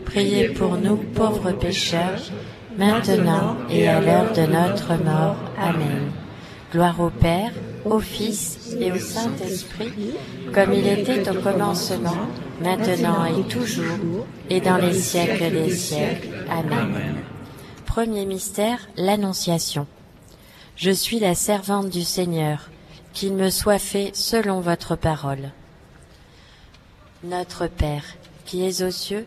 priez pour nous pauvres pécheurs, maintenant et à l'heure de notre mort. Amen. Gloire au Père, au Fils et au Saint-Esprit, comme il était au commencement, maintenant et toujours, et dans les siècles des siècles. Amen. Premier mystère, l'Annonciation. Je suis la servante du Seigneur, qu'il me soit fait selon votre parole. Notre Père, qui es aux cieux,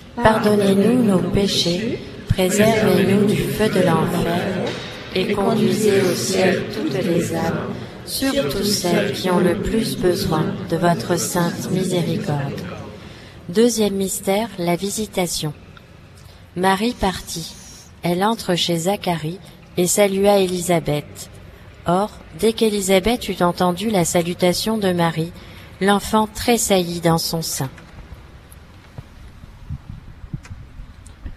pardonnez-nous nos péchés, préservez-nous du feu de l'enfer, et conduisez au ciel toutes les âmes, surtout celles qui ont le plus besoin de votre sainte miséricorde. Deuxième mystère, la visitation. Marie partit. Elle entre chez Zacharie et salua Élisabeth. Or, dès qu'Élisabeth eut entendu la salutation de Marie, l'enfant tressaillit dans son sein.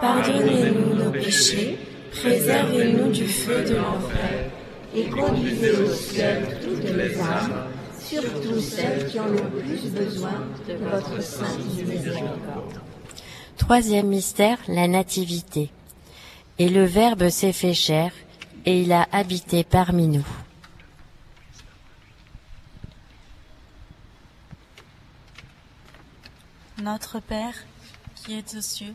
pardonnez-nous nos péchés, préservez-nous du feu de l'enfer, Et conduisez au ciel toutes les âmes, surtout celles qui ont le plus besoin de votre sainte miséricorde. Troisième mystère, la Nativité. Et le Verbe s'est fait chair, et il a habité parmi nous. Notre Père, qui êtes aux cieux,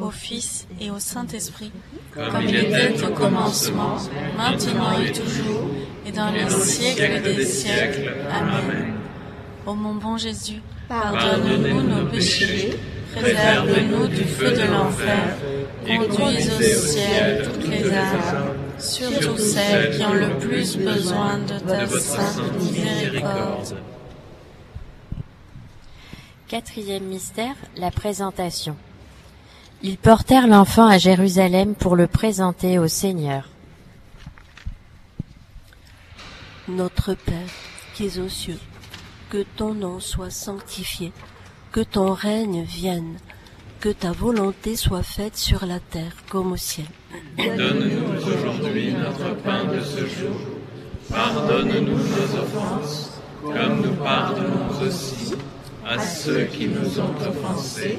au Fils et au Saint-Esprit, comme il était au commencement, maintenant et toujours, et dans les siècles des siècles. Amen. Ô mon bon Jésus, pardonne-nous nos péchés, préserve-nous du feu de l'enfer, conduis au ciel toutes les âmes, surtout celles qui ont le plus besoin de ta sainte miséricorde. Quatrième mystère, la présentation. Ils portèrent l'enfant à Jérusalem pour le présenter au Seigneur. Notre Père, qui es aux cieux, que ton nom soit sanctifié, que ton règne vienne, que ta volonté soit faite sur la terre comme au ciel. Donne-nous aujourd'hui notre pain de ce jour. Pardonne-nous nos offenses, comme nous pardonnons aussi à ceux qui nous ont offensés,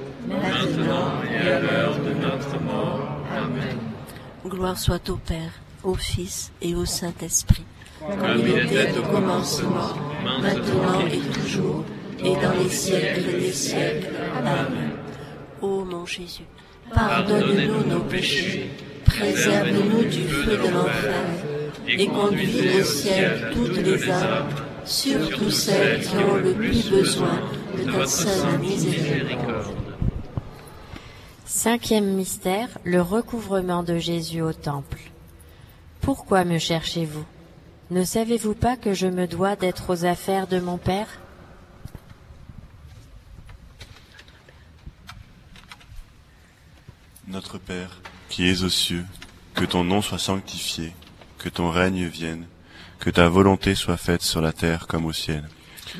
maintenant et à l'heure de notre mort. Amen. Gloire soit au Père, au Fils et au Saint-Esprit. Comme il était au commencement, maintenant et toujours, et dans les siècles des siècles. Amen. Ô mon Jésus, Pardonnez-nous nos péchés, préservez-nous du feu de l'enfer, et conduisez au ciel toutes les âmes, surtout celles qui ont le plus besoin de votre sainte miséricorde. Cinquième mystère, le recouvrement de Jésus au temple. Pourquoi me cherchez-vous? Ne savez-vous pas que je me dois d'être aux affaires de mon Père? Notre Père, qui es aux cieux, que ton nom soit sanctifié, que ton règne vienne, que ta volonté soit faite sur la terre comme au ciel.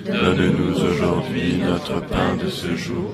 Donne-nous aujourd'hui notre pain de ce jour.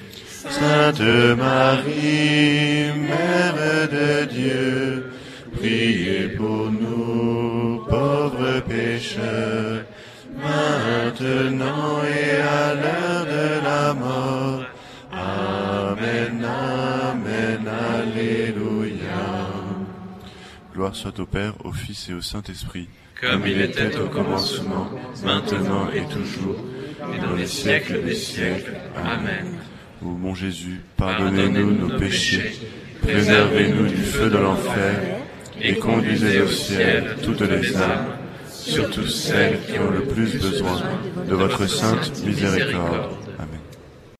Sainte Marie, Mère de Dieu, priez pour nous, pauvres pécheurs, maintenant et à l'heure de la mort. Amen, Amen, Alléluia. Gloire soit au Père, au Fils et au Saint-Esprit, Comme il était au commencement, maintenant et toujours, et dans les siècles des siècles. Amen. Ô mon Jésus, pardonnez-nous nos péchés, préservez-nous du feu de l'enfer, et conduisez au ciel toutes les âmes, surtout celles qui ont le plus besoin de votre sainte miséricorde.